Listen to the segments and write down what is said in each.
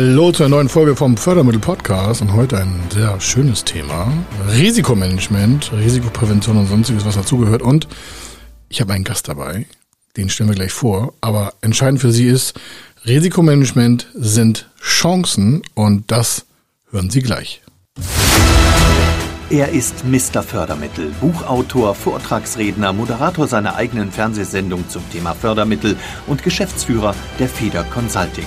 Hallo zu einer neuen Folge vom Fördermittel Podcast und heute ein sehr schönes Thema. Risikomanagement, Risikoprävention und sonstiges, was dazugehört. Und ich habe einen Gast dabei, den stellen wir gleich vor. Aber entscheidend für Sie ist, Risikomanagement sind Chancen und das hören Sie gleich. Er ist Mr. Fördermittel, Buchautor, Vortragsredner, Moderator seiner eigenen Fernsehsendung zum Thema Fördermittel und Geschäftsführer der Feder Consulting.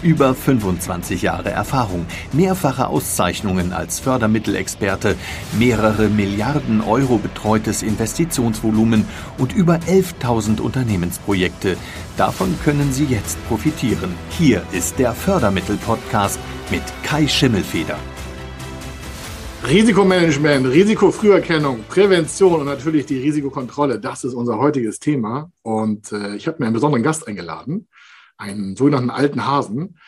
Über 25 Jahre Erfahrung, mehrfache Auszeichnungen als Fördermittelexperte, mehrere Milliarden Euro betreutes Investitionsvolumen und über 11.000 Unternehmensprojekte. Davon können Sie jetzt profitieren. Hier ist der Fördermittel-Podcast mit Kai Schimmelfeder. Risikomanagement, Risikofrüherkennung, Prävention und natürlich die Risikokontrolle, das ist unser heutiges Thema. Und äh, ich habe mir einen besonderen Gast eingeladen einen sogenannten alten Hasen.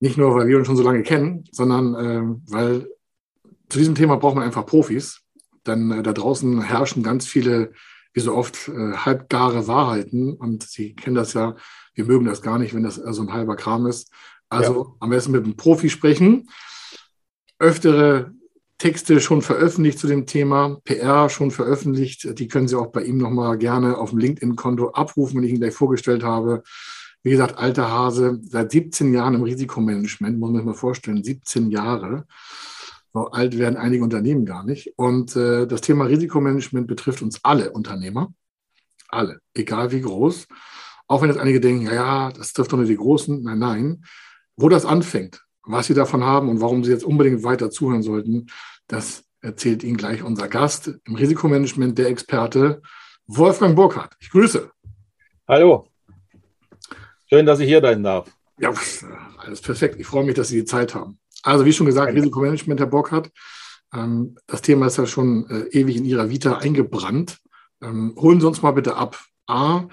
Nicht nur, weil wir uns schon so lange kennen, sondern äh, weil zu diesem Thema braucht man einfach Profis. Denn äh, da draußen herrschen ganz viele, wie so oft, äh, halbgare Wahrheiten. Und Sie kennen das ja, wir mögen das gar nicht, wenn das so also ein halber Kram ist. Also ja. am besten mit einem Profi sprechen. Öftere Texte schon veröffentlicht zu dem Thema, PR schon veröffentlicht. Die können Sie auch bei ihm nochmal gerne auf dem LinkedIn-Konto abrufen, wenn ich ihn gleich vorgestellt habe. Wie gesagt, alter Hase, seit 17 Jahren im Risikomanagement, muss man sich mal vorstellen, 17 Jahre. So alt werden einige Unternehmen gar nicht. Und äh, das Thema Risikomanagement betrifft uns alle Unternehmer. Alle, egal wie groß. Auch wenn jetzt einige denken, ja, ja, das trifft doch nur die Großen. Nein, nein. Wo das anfängt, was Sie davon haben und warum Sie jetzt unbedingt weiter zuhören sollten, das erzählt Ihnen gleich unser Gast im Risikomanagement, der Experte Wolfgang Burkhardt. Ich grüße. Hallo. Schön, dass ich hier sein darf. Ja, alles perfekt. Ich freue mich, dass Sie die Zeit haben. Also, wie schon gesagt. Risikomanagement, Herr Burkhardt. Ähm, das Thema ist ja schon äh, ewig in Ihrer Vita eingebrannt. Ähm, holen Sie uns mal bitte ab. A,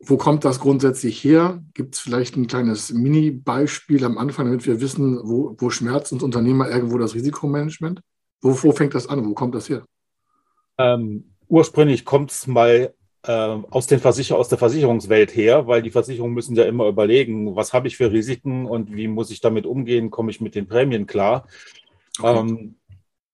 wo kommt das grundsätzlich her? Gibt es vielleicht ein kleines Mini-Beispiel am Anfang, damit wir wissen, wo, wo schmerzt uns Unternehmer irgendwo das Risikomanagement? Wo, wo fängt das an? Wo kommt das her? Ähm, ursprünglich kommt es mal aus, den Versicher aus der Versicherungswelt her, weil die Versicherungen müssen ja immer überlegen, was habe ich für Risiken und wie muss ich damit umgehen, komme ich mit den Prämien klar. Okay. Ähm,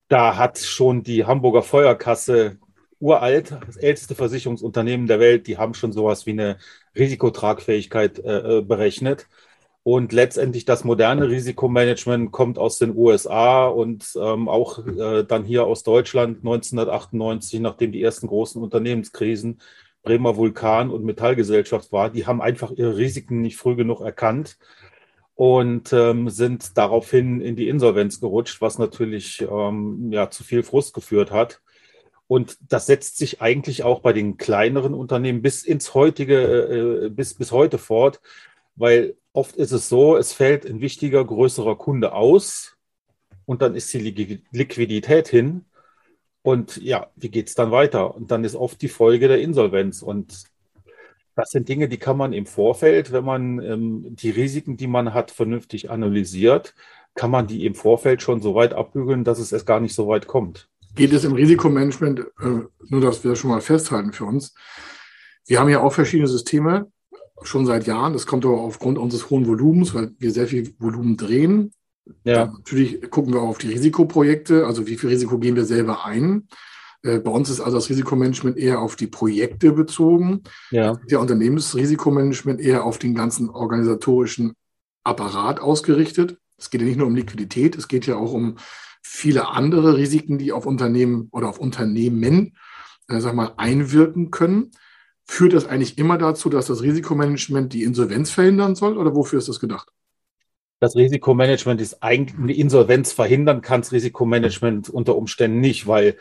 da hat schon die Hamburger Feuerkasse uralt, das älteste Versicherungsunternehmen der Welt, die haben schon sowas wie eine Risikotragfähigkeit äh, äh berechnet. Und letztendlich das moderne Risikomanagement kommt aus den USA und ähm, auch äh, dann hier aus Deutschland 1998, nachdem die ersten großen Unternehmenskrisen Bremer Vulkan und Metallgesellschaft war. Die haben einfach ihre Risiken nicht früh genug erkannt und ähm, sind daraufhin in die Insolvenz gerutscht, was natürlich ähm, ja, zu viel Frust geführt hat. Und das setzt sich eigentlich auch bei den kleineren Unternehmen bis ins heutige, äh, äh bis, bis heute fort, weil Oft ist es so, es fällt ein wichtiger, größerer Kunde aus und dann ist die Liquidität hin. Und ja, wie geht es dann weiter? Und dann ist oft die Folge der Insolvenz. Und das sind Dinge, die kann man im Vorfeld, wenn man ähm, die Risiken, die man hat, vernünftig analysiert, kann man die im Vorfeld schon so weit abbügeln, dass es erst gar nicht so weit kommt. Geht es im Risikomanagement, äh, nur dass wir das schon mal festhalten für uns. Wir haben ja auch verschiedene Systeme, schon seit Jahren. Das kommt aber aufgrund unseres hohen Volumens, weil wir sehr viel Volumen drehen. Ja. Dann natürlich gucken wir auch auf die Risikoprojekte, also wie viel Risiko gehen wir selber ein. Äh, bei uns ist also das Risikomanagement eher auf die Projekte bezogen. Ja. Der Unternehmensrisikomanagement eher auf den ganzen organisatorischen Apparat ausgerichtet. Es geht ja nicht nur um Liquidität, es geht ja auch um viele andere Risiken, die auf Unternehmen oder auf Unternehmen, äh, sag mal, einwirken können. Führt das eigentlich immer dazu, dass das Risikomanagement die Insolvenz verhindern soll oder wofür ist das gedacht? Das Risikomanagement ist eigentlich eine Insolvenz verhindern, kann das Risikomanagement unter Umständen nicht, weil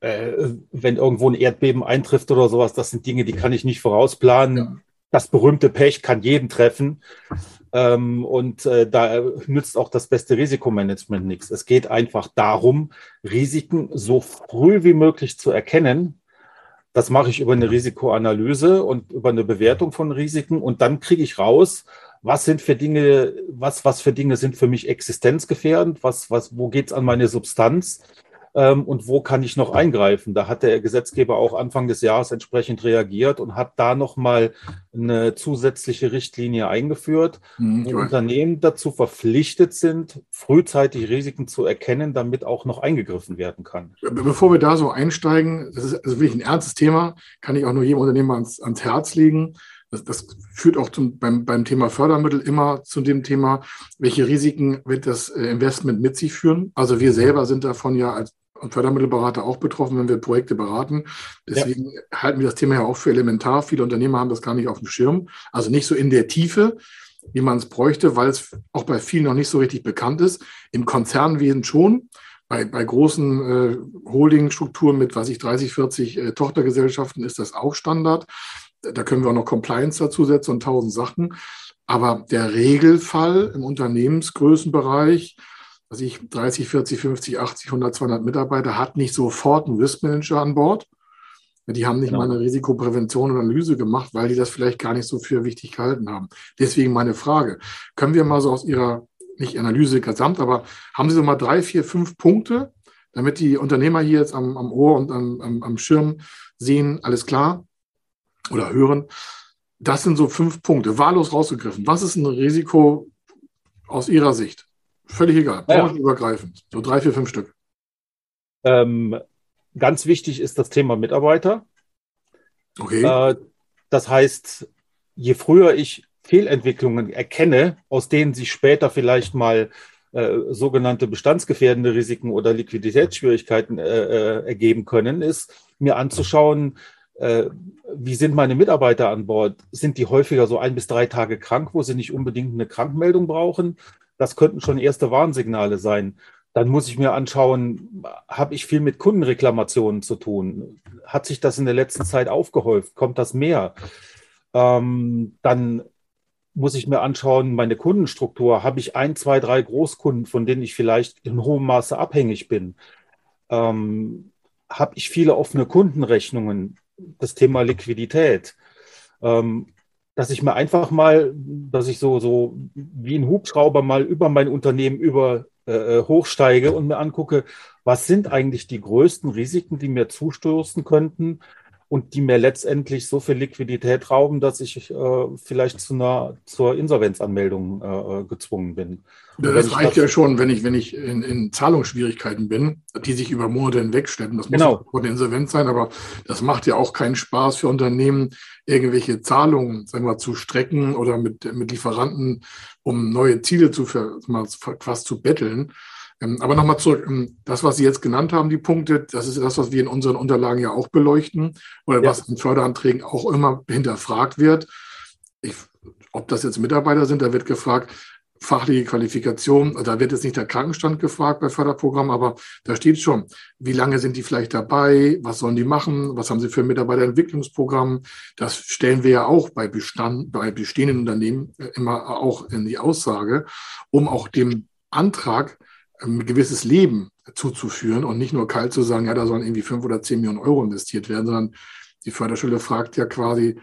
äh, wenn irgendwo ein Erdbeben eintrifft oder sowas, das sind Dinge, die kann ich nicht vorausplanen. Ja. Das berühmte Pech kann jeden treffen. Ähm, und äh, da nützt auch das beste Risikomanagement nichts. Es geht einfach darum, Risiken so früh wie möglich zu erkennen Das mache ich über eine Risikoanalyse und über eine Bewertung von Risiken und dann kriege ich raus, was sind für Dinge, was, was für Dinge sind für mich existenzgefährdend, was, was, wo geht es an meine Substanz ähm, und wo kann ich noch eingreifen. Da hat der Gesetzgeber auch Anfang des Jahres entsprechend reagiert und hat da nochmal eine zusätzliche Richtlinie eingeführt, mhm, wo Unternehmen dazu verpflichtet sind, frühzeitig Risiken zu erkennen, damit auch noch eingegriffen werden kann. Bevor wir da so einsteigen, das ist also wirklich ein ernstes Thema, kann ich auch nur jedem Unternehmer ans, ans Herz legen. Das, das, führt auch zum, beim, beim Thema Fördermittel immer zu dem Thema, welche Risiken wird das äh, Investment mit sich führen. Also wir selber sind davon ja als Fördermittelberater auch betroffen, wenn wir Projekte beraten. Deswegen ja. halten wir das Thema ja auch für elementar. Viele Unternehmer haben das gar nicht auf dem Schirm. Also nicht so in der Tiefe, wie man es bräuchte, weil es auch bei vielen noch nicht so richtig bekannt ist. Im Konzernwesen schon. Bei, bei großen äh, Holdingstrukturen mit, weiß ich, 30, 40 äh, Tochtergesellschaften ist das auch Standard. Da können wir auch noch Compliance dazusetzen und tausend Sachen. Aber der Regelfall im Unternehmensgrößenbereich, also ich 30, 40, 50, 80, 100, 200 Mitarbeiter, hat nicht sofort einen Risk Manager an Bord. Die haben nicht genau. mal eine Risikoprävention und Analyse gemacht, weil die das vielleicht gar nicht so für wichtig gehalten haben. Deswegen meine Frage. Können wir mal so aus Ihrer, nicht Analyse gesamt, aber haben Sie so mal drei, vier, fünf Punkte, damit die Unternehmer hier jetzt am, am Ohr und am, am, am Schirm sehen, alles klar, oder hören. Das sind so fünf Punkte, wahllos rausgegriffen. Was ist ein Risiko aus Ihrer Sicht? Völlig egal, branchenübergreifend. So drei, vier, fünf Stück. Ähm, ganz wichtig ist das Thema Mitarbeiter. Okay. Äh, das heißt, je früher ich Fehlentwicklungen erkenne, aus denen sich später vielleicht mal äh, sogenannte bestandsgefährdende Risiken oder Liquiditätsschwierigkeiten äh, äh ergeben können, ist mir anzuschauen, äh, wie sind meine Mitarbeiter an Bord? Sind die häufiger so ein bis drei Tage krank, wo sie nicht unbedingt eine Krankmeldung brauchen? Das könnten schon erste Warnsignale sein. Dann muss ich mir anschauen, habe ich viel mit Kundenreklamationen zu tun? Hat sich das in der letzten Zeit aufgehäuft? Kommt das mehr? Ähm, dann muss ich mir anschauen, meine Kundenstruktur. Habe ich ein, zwei, drei Großkunden, von denen ich vielleicht in hohem Maße abhängig bin? Ähm, habe ich viele offene Kundenrechnungen? das Thema Liquidität. Ähm, dass ich mir einfach mal, dass ich so, so wie ein Hubschrauber mal über mein Unternehmen über äh, äh, hochsteige und mir angucke, was sind eigentlich die größten Risiken, die mir zustoßen könnten und die mir letztendlich so viel Liquidität rauben, dass ich äh, vielleicht zu einer, zur Insolvenzanmeldung äh, gezwungen bin. Ja, das reicht ja schon, wenn ich, wenn ich in, in, Zahlungsschwierigkeiten bin, die sich über Monate hinwegstellen. Das muss genau. eine Insolvenz sein, aber das macht ja auch keinen Spaß für Unternehmen, irgendwelche Zahlungen sagen wir, zu strecken oder mit, mit Lieferanten, um neue Ziele zu, mal, fast zu betteln. Ähm, aber nochmal zurück, ähm, das, was Sie jetzt genannt haben, die Punkte, das ist das, was wir in unseren Unterlagen ja auch beleuchten oder ja. was in Förderanträgen auch immer hinterfragt wird. Ich, ob das jetzt Mitarbeiter sind, da wird gefragt, fachliche Qualifikation, also da wird jetzt nicht der Krankenstand gefragt bei Förderprogrammen, aber da steht schon, wie lange sind die vielleicht dabei, was sollen die machen, was haben sie für ein Mitarbeiterentwicklungsprogramm. Das stellen wir ja auch bei, Bestand, bei bestehenden Unternehmen äh, immer auch in die Aussage, um auch dem Antrag ein gewisses Leben zuzuführen und nicht nur kalt zu sagen, ja, da sollen irgendwie fünf oder zehn Millionen Euro investiert werden, sondern die Förderstelle fragt ja quasi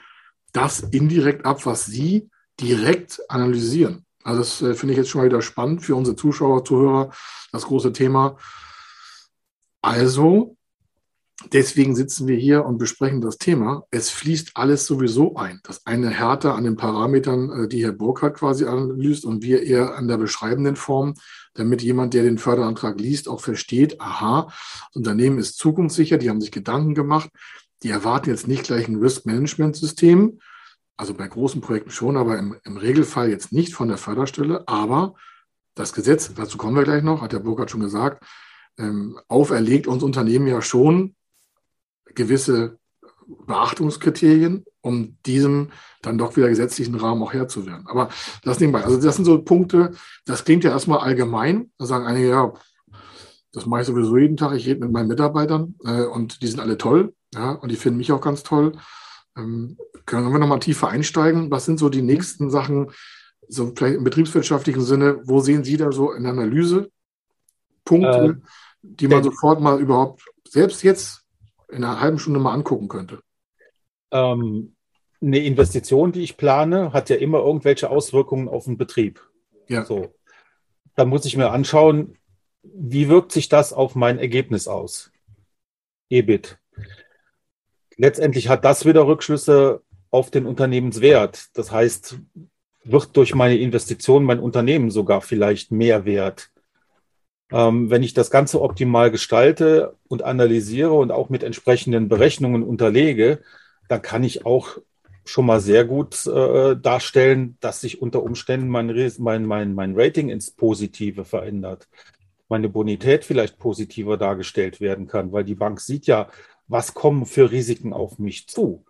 das indirekt ab, was Sie direkt analysieren. Also das äh, finde ich jetzt schon mal wieder spannend für unsere Zuschauer, Zuhörer, das große Thema. Also, deswegen sitzen wir hier und besprechen das Thema. Es fließt alles sowieso ein. Das eine härter an den Parametern, äh, die Herr Burkhardt quasi analysiert und wir eher an der beschreibenden Form damit jemand, der den Förderantrag liest, auch versteht, aha, das Unternehmen ist zukunftssicher, die haben sich Gedanken gemacht, die erwarten jetzt nicht gleich ein Risk-Management-System, also bei großen Projekten schon, aber im, im, Regelfall jetzt nicht von der Förderstelle, aber das Gesetz, dazu kommen wir gleich noch, hat der Burkhardt schon gesagt, ähm, auferlegt uns Unternehmen ja schon gewisse Beachtungskriterien, um diesem dann doch wieder gesetzlichen Rahmen auch Herr zu werden. Aber das nebenbei. Also das sind so Punkte, das klingt ja erstmal allgemein. Da sagen einige, ja, das mache ich sowieso jeden Tag. Ich rede mit meinen Mitarbeitern äh, und die sind alle toll. Ja, und die finden mich auch ganz toll. Ähm, können wir nochmal tiefer einsteigen? Was sind so die nächsten Sachen, so vielleicht im betriebswirtschaftlichen Sinne, wo sehen Sie da so in der Analyse Punkte, äh, die man sofort mal überhaupt, selbst jetzt in einer halben Stunde mal angucken könnte? Ähm, eine Investition, die ich plane, hat ja immer irgendwelche Auswirkungen auf den Betrieb. Ja. So. Dann muss ich mir anschauen, wie wirkt sich das auf mein Ergebnis aus? EBIT. Letztendlich hat das wieder Rückschlüsse auf den Unternehmenswert. Das heißt, wird durch meine Investition mein Unternehmen sogar vielleicht mehr wert. Ähm, wenn ich das Ganze optimal gestalte und analysiere und auch mit entsprechenden Berechnungen unterlege, dann kann ich auch schon mal sehr gut äh, darstellen, dass sich unter Umständen mein, mein, mein, mein Rating ins Positive verändert. Meine Bonität vielleicht positiver dargestellt werden kann, weil die Bank sieht ja, was kommen für Risiken auf mich zu.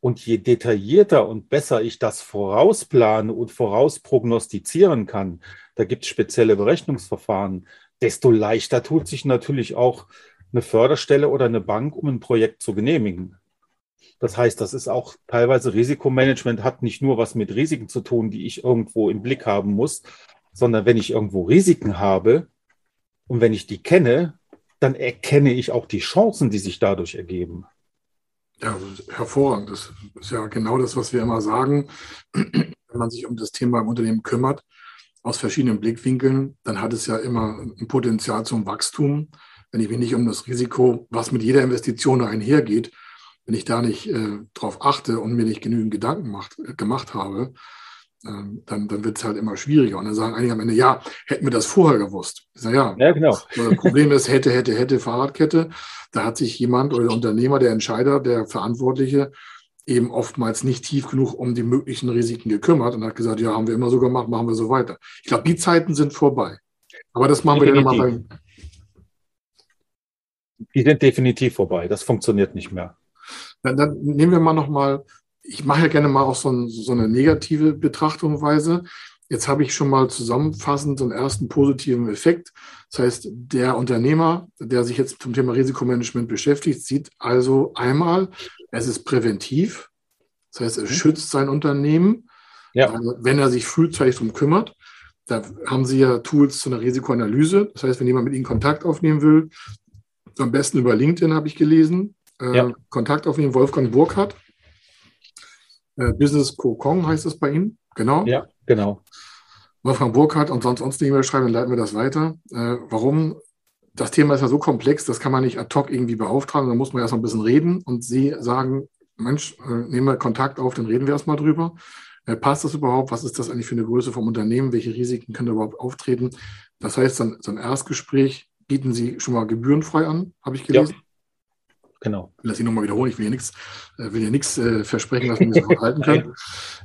Und je detaillierter und besser ich das vorausplane und vorausprognostizieren kann, da gibt es spezielle Berechnungsverfahren, desto leichter tut sich natürlich auch eine Förderstelle oder eine Bank, um ein Projekt zu genehmigen. Das heißt, das ist auch teilweise Risikomanagement hat nicht nur was mit Risiken zu tun, die ich irgendwo im Blick haben muss, sondern wenn ich irgendwo Risiken habe und wenn ich die kenne, dann erkenne ich auch die Chancen, die sich dadurch ergeben. Ja, hervorragend. Das ist ja genau das, was wir immer sagen. Wenn man sich um das Thema im Unternehmen kümmert, aus verschiedenen Blickwinkeln, dann hat es ja immer ein Potenzial zum Wachstum. Wenn ich mich nicht um das Risiko, was mit jeder Investition einhergeht, wenn ich da nicht äh, drauf achte und mir nicht genügend Gedanken macht, äh, gemacht habe, äh, dann, dann wird es halt immer schwieriger. Und dann sagen einige am Ende, ja, hätten wir das vorher gewusst. Ich sage, ja, ja genau. das Problem ist, hätte, hätte, hätte Fahrradkette. Da hat sich jemand oder der Unternehmer, der Entscheider, der Verantwortliche eben oftmals nicht tief genug um die möglichen Risiken gekümmert und hat gesagt, ja, haben wir immer so gemacht, machen wir so weiter. Ich glaube, die Zeiten sind vorbei. Aber das machen Definitiv. wir dann nochmal Die sind definitiv vorbei. Das funktioniert nicht mehr. Dann, dann nehmen wir mal nochmal, ich mache ja gerne mal auch so, ein, so eine negative Betrachtungsweise. Jetzt habe ich schon mal zusammenfassend so einen ersten positiven Effekt. Das heißt, der Unternehmer, der sich jetzt zum Thema Risikomanagement beschäftigt, sieht also einmal, es ist präventiv. Das heißt, es mhm. schützt sein Unternehmen, ja. wenn er sich frühzeitig darum kümmert. Da haben Sie ja Tools zu einer Risikoanalyse. Das heißt, wenn jemand mit Ihnen Kontakt aufnehmen will, am besten über LinkedIn habe ich gelesen, äh, ja. Kontakt aufnehmen, Wolfgang Burkhardt. Äh, Business Kokong heißt es bei Ihnen, genau. Ja, genau. Wolfgang Burkhardt und sonst uns eine E-Mail schreiben, dann leiten wir das weiter. Äh, warum? Das Thema ist ja so komplex, das kann man nicht ad hoc irgendwie beauftragen, da muss man erst mal ein bisschen reden und Sie sagen, Mensch, äh, nehmen wir Kontakt auf, dann reden wir erstmal drüber. Äh, passt das überhaupt? Was ist das eigentlich für eine Größe vom Unternehmen? Welche Risiken können da überhaupt auftreten? Das heißt, dann, so ein Erstgespräch bieten Sie schon mal gebührenfrei an, habe ich gelesen. Ja. Genau. Ich lasse ihn nochmal wiederholen, ich will hier nichts, äh, will hier nichts äh, versprechen, was man sofort halten kann.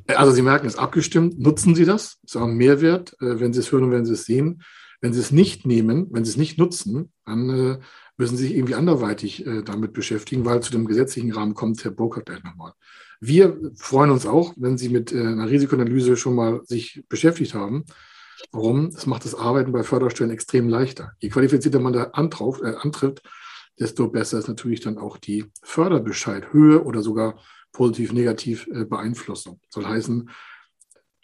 Äh, also Sie merken, es ist abgestimmt. Nutzen Sie das. Es ist auch ein Mehrwert, äh, wenn Sie es hören und wenn Sie es sehen. Wenn Sie es nicht nehmen, wenn Sie es nicht nutzen, dann äh, müssen Sie sich irgendwie anderweitig äh, damit beschäftigen, weil zu dem gesetzlichen Rahmen kommt Herr Burkhardt gleich nochmal. Wir freuen uns auch, wenn Sie mit einer Risikoanalyse schon mal sich beschäftigt haben. Warum? Das macht das Arbeiten bei Förderstellen extrem leichter. Je qualifizierter man da antrauf, antritt, desto besser ist natürlich dann auch die Förderbescheidhöhe oder sogar positiv-negativ äh, Beeinflussung. Soll heißen,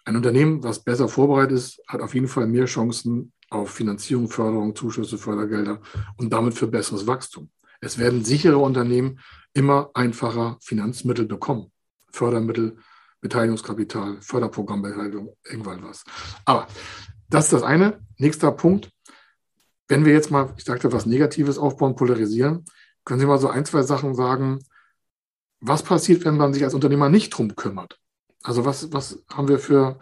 ein Unternehmen, was besser vorbereitet ist, hat auf jeden Fall mehr Chancen auf Finanzierung, Förderung, Zuschüsse, Fördergelder und damit für besseres Wachstum. Es werden sichere Unternehmen immer einfacher Finanzmittel bekommen. Fördermittel, Beteiligungskapital, Förderprogrammbeteiligung, irgendwann was. Aber das ist das eine. Nächster Punkt. Wenn wir jetzt mal, ich sagte, was Negatives aufbauen, polarisieren, können Sie mal so ein, zwei Sachen sagen, was passiert, wenn man sich als Unternehmer nicht drum kümmert? Also was, was haben wir für,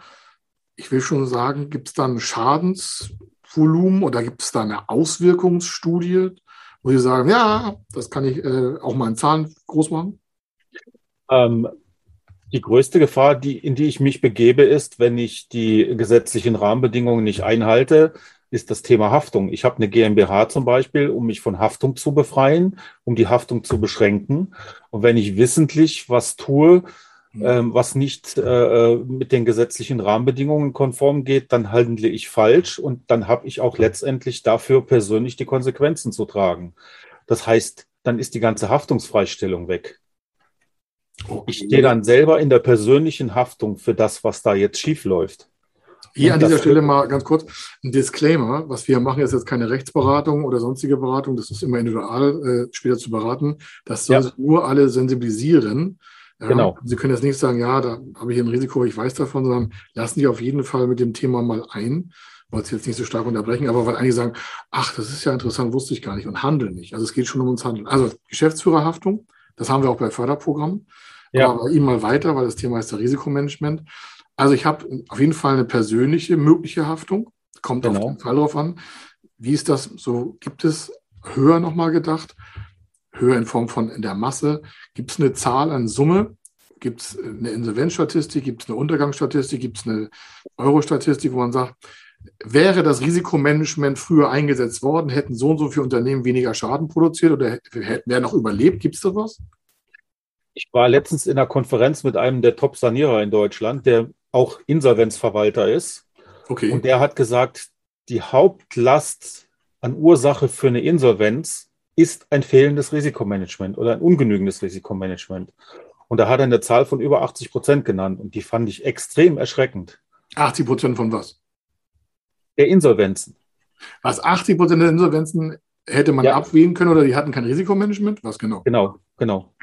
ich will schon sagen, gibt es da ein Schadensvolumen oder gibt es da eine Auswirkungsstudie, wo Sie sagen, ja, das kann ich äh, auch mal in Zahlen groß machen? Ähm, die größte Gefahr, die, in die ich mich begebe, ist, wenn ich die gesetzlichen Rahmenbedingungen nicht einhalte, ist das Thema Haftung. Ich habe eine GmbH zum Beispiel, um mich von Haftung zu befreien, um die Haftung zu beschränken. Und wenn ich wissentlich was tue, mhm. ähm, was nicht äh, mit den gesetzlichen Rahmenbedingungen konform geht, dann handle ich falsch und dann habe ich auch letztendlich dafür persönlich die Konsequenzen zu tragen. Das heißt, dann ist die ganze Haftungsfreistellung weg. Ich stehe dann selber in der persönlichen Haftung für das, was da jetzt schief läuft. Hier an dieser Stelle mal ganz kurz ein Disclaimer. Was wir machen, ist jetzt keine Rechtsberatung oder sonstige Beratung. Das ist immer individual äh, später zu beraten. Das soll ja. nur alle sensibilisieren. Ja, genau. Sie können jetzt nicht sagen, ja, da habe ich ein Risiko, ich weiß davon, sondern lassen Sie auf jeden Fall mit dem Thema mal ein. Wollte es jetzt nicht so stark unterbrechen, aber weil einige sagen, ach, das ist ja interessant, wusste ich gar nicht und handeln nicht. Also es geht schon um uns Handeln. Also Geschäftsführerhaftung, das haben wir auch bei Förderprogrammen. Ja. Aber Ihnen mal weiter, weil das Thema ist der Risikomanagement. Also ich habe auf jeden Fall eine persönliche mögliche Haftung. Kommt genau. auf den Fall drauf an. Wie ist das so? Gibt es höher nochmal gedacht? Höher in Form von in der Masse? Gibt es eine Zahl an Summe? Gibt es eine Insolvenzstatistik? Gibt es eine Untergangsstatistik? Gibt es eine Euro-Statistik, wo man sagt, wäre das Risikomanagement früher eingesetzt worden, hätten so und so viele Unternehmen weniger Schaden produziert oder wären noch überlebt? Gibt es da was? Ich war letztens in einer Konferenz mit einem der Top-Sanierer in Deutschland, der auch Insolvenzverwalter ist. Okay. Und der hat gesagt, die Hauptlast an Ursache für eine Insolvenz ist ein fehlendes Risikomanagement oder ein ungenügendes Risikomanagement. Und da hat er eine Zahl von über 80 Prozent genannt und die fand ich extrem erschreckend. 80 Prozent von was? Der Insolvenzen. Was 80 Prozent der Insolvenzen hätte man ja. abwählen können oder die hatten kein Risikomanagement? Was genau? Genau, genau.